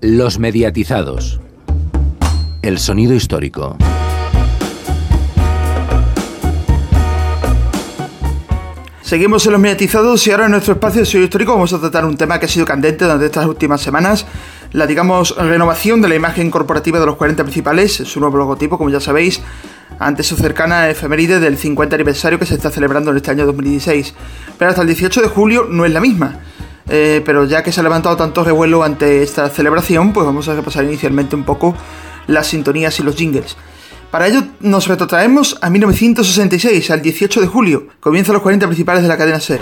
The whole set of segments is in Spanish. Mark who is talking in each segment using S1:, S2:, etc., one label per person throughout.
S1: Los mediatizados. El sonido histórico.
S2: Seguimos en los mediatizados y ahora en nuestro espacio de sonido histórico vamos a tratar un tema que ha sido candente durante estas últimas semanas, la digamos renovación de la imagen corporativa de los 40 principales, su nuevo logotipo, como ya sabéis, ante su cercana efeméride del 50 aniversario que se está celebrando en este año 2016. Pero hasta el 18 de julio no es la misma. Eh, pero ya que se ha levantado tanto revuelo ante esta celebración, pues vamos a repasar inicialmente un poco las sintonías y los jingles. Para ello nos retrotraemos a 1966, al 18 de julio. Comienzan los 40 principales de la cadena SER.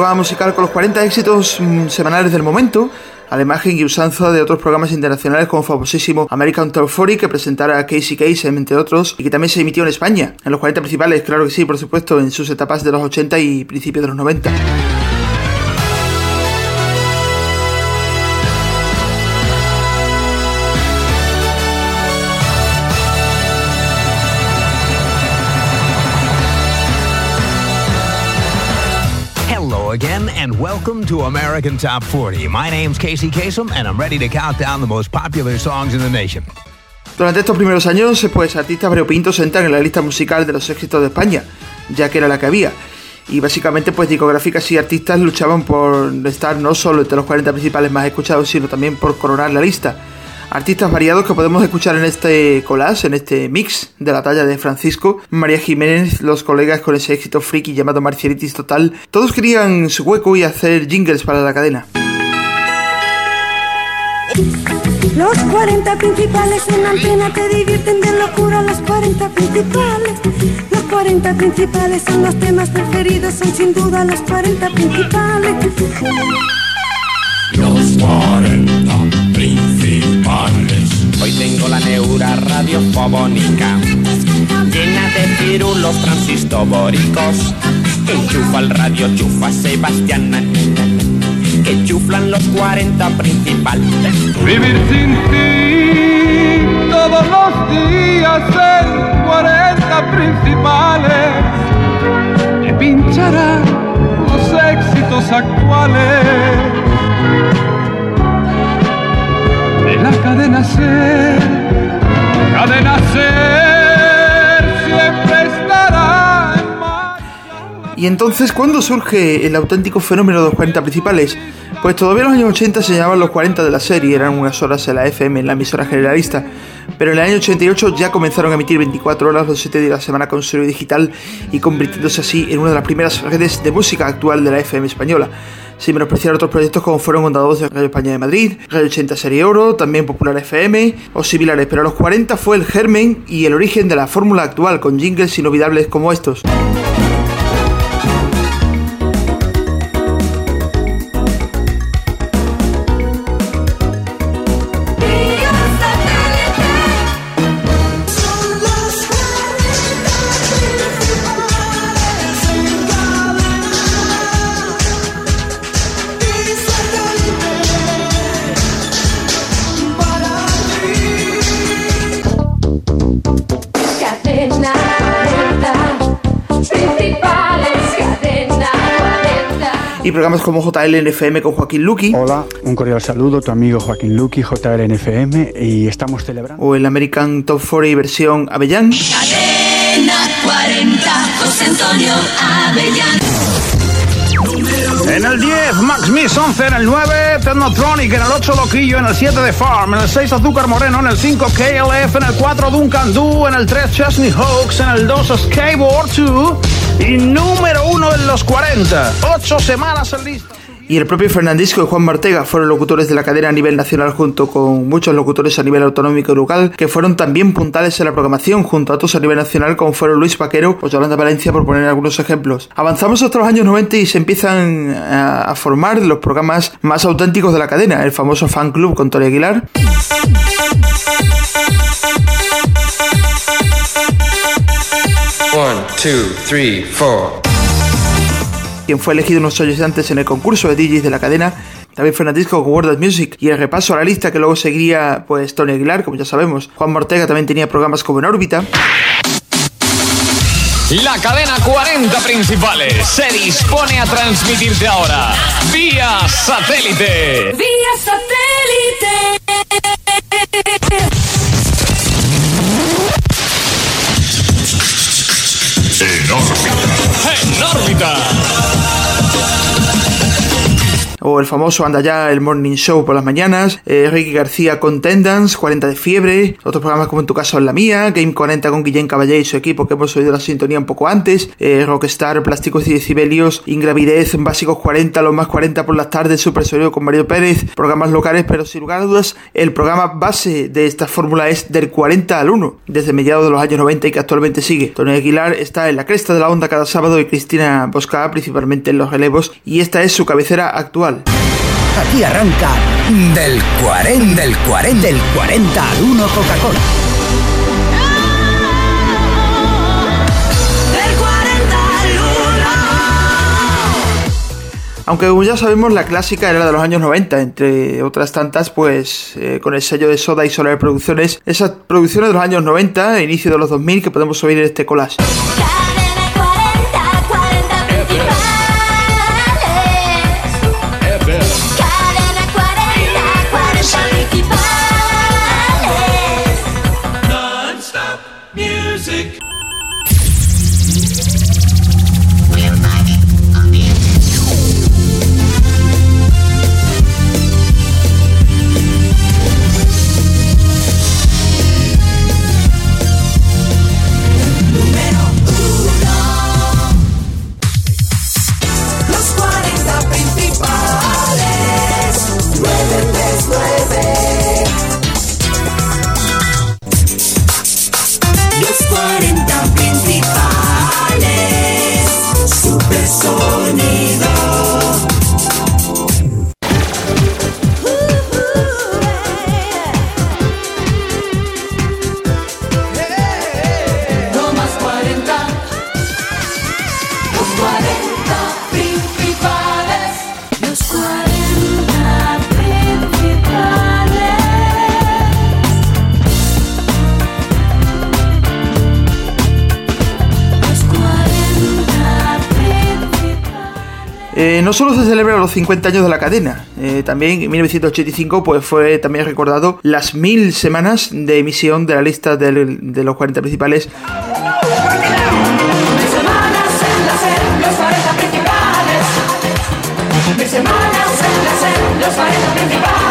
S2: Programa musical con los 40 éxitos mm, semanales del momento, a la imagen y usanza de otros programas internacionales como famosísimo American Top 40 que presentara Casey Kasem, entre otros, y que también se emitió en España, en los 40 principales, claro que sí, por supuesto, en sus etapas de los 80 y principios de los 90.
S3: Hello again, and welcome to American Top 40. My name's Casey Kasem, and I'm ready to count down the most popular songs in the nation.
S2: Durante estos primeros años, pues artistas variopintos entran en la lista musical de los éxitos de España, ya que era la que había. Y básicamente, pues discográficas y artistas luchaban por estar no solo entre los 40 principales más escuchados, sino también por coronar la lista. Artistas variados que podemos escuchar en este collage, en este mix de la talla de Francisco, María Jiménez, los colegas con ese éxito friki llamado Marcialitis Total, todos querían su hueco y hacer jingles para la cadena.
S4: Los 40 principales en antena te divierten de locura. Los 40 principales, los 40 principales son los temas preferidos, son sin duda los 40 principales.
S5: Los 40 principales.
S6: Hoy tengo la neura radiofónica llena de pirulos transistobóricos. Enchufa el radio, chufa Sebastián, que chuflan los 40 principales.
S7: Vivir sin ti todos los días en 40 principales te pincharán los éxitos actuales la cadena ser. Cadena ser siempre estará en.
S2: Y entonces, ¿cuándo surge el auténtico fenómeno de los 40 principales? Pues todavía en los años 80 se llamaban los 40 de la serie, eran unas horas en la FM, en la emisora generalista. Pero en el año 88 ya comenzaron a emitir 24 horas los 7 días de la semana con sonido digital y convirtiéndose así en una de las primeras redes de música actual de la FM española. Sin menospreciar otros proyectos como fueron Onda 2 de Radio España de Madrid, Radio 80 Serie Oro, también Popular FM o similares, pero a los 40 fue el germen y el origen de la fórmula actual con jingles inolvidables como estos. Y programas como JLNFM con Joaquín Luqui
S8: Hola, un cordial saludo, tu amigo Joaquín Luqui, JLNFM, y estamos celebrando.
S2: o el American Top 40 versión Avellán.
S4: Cadena 40, José Antonio Avellán.
S9: En el 10, Max Miss 11. En el 9, Technotronic. En el 8, Loquillo. En el 7, The Farm. En el 6, Azúcar Moreno. En el 5, KLF. En el 4, Duncan Du. En el 3, Chesney Hawks. En el 2, Skateboard 2. Y número 1 en los 40. 8 semanas en lista.
S2: Y el propio Fernandisco y Juan Martega fueron locutores de la cadena a nivel nacional junto con muchos locutores a nivel autonómico y local que fueron también puntales en la programación junto a otros a nivel nacional como fueron Luis Paquero o Yolanda Valencia por poner algunos ejemplos. Avanzamos hasta los años 90 y se empiezan a, a formar los programas más auténticos de la cadena, el famoso Fan Club con Tony Aguilar,
S5: One, two, three, four.
S2: quien fue elegido unos años antes en el concurso de DJs de la cadena, también Fernandisco con World of Music y el repaso a la lista que luego seguiría pues Tony Aguilar, como ya sabemos. Juan Mortega también tenía programas como En órbita.
S10: La cadena 40 principales se dispone a transmitirte ahora vía satélite.
S4: Vía satélite.
S10: Órbita. En órbita.
S2: El famoso Anda Ya, el Morning Show por las mañanas, eh, Ricky García con Tendance, 40 de fiebre, otros programas como en tu caso en la mía, Game 40 con Guillén Caballé y su equipo que hemos oído la sintonía un poco antes, eh, Rockstar, Plásticos y Decibelios, Ingravidez, Básicos 40, Los Más 40 por las tardes, Super Sonido con Mario Pérez, programas locales, pero sin lugar a dudas, el programa base de esta fórmula es del 40 al 1, desde mediados de los años 90 y que actualmente sigue. Tony Aguilar está en la cresta de la onda cada sábado y Cristina Bosca principalmente en los relevos, y esta es su cabecera actual.
S11: Aquí arranca del 40, del 40, del 40 al 1 Coca-Cola.
S4: Del 40 al 1.
S2: Aunque como ya sabemos, la clásica era de los años 90, entre otras tantas, pues eh, con el sello de Soda y Solar Producciones, esas producciones de los años 90, inicio de los 2000, que podemos oír en este collage.
S4: No
S2: solo se celebran los 50 años de la cadena, eh, también en 1985 pues fue también recordado las mil semanas de emisión de la lista de los 40 principales
S4: Mil semanas en los 40 principales.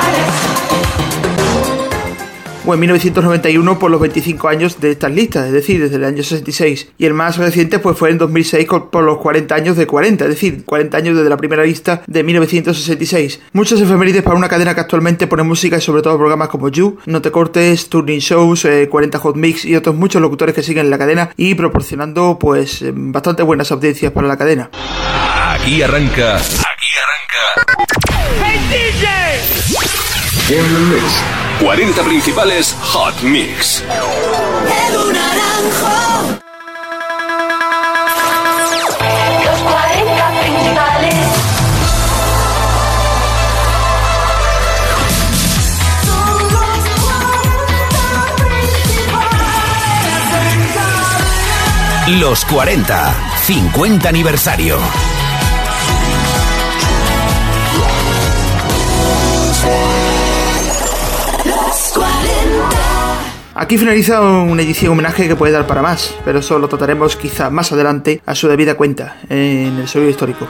S2: O en 1991 por los 25 años de estas listas, es decir, desde el año 66. Y el más reciente pues fue en 2006 con- por los 40 años de 40, es decir, 40 años desde la primera lista de 1966. Muchas efemérides para una cadena que actualmente pone música y sobre todo programas como You, No te cortes, Turning Shows, eh, 40 Hot Mix y otros muchos locutores que siguen la cadena y proporcionando pues eh, bastante buenas audiencias para la cadena.
S5: Aquí arranca. Aquí arranca. En mix. 40 principales Hot Mix.
S4: El naranjo. Los 40 principales. Son los 40 principales.
S11: Los 40, 50 aniversario.
S2: Aquí finaliza una edición homenaje que puede dar para más, pero eso lo trataremos quizá más adelante a su debida cuenta en el sonido histórico.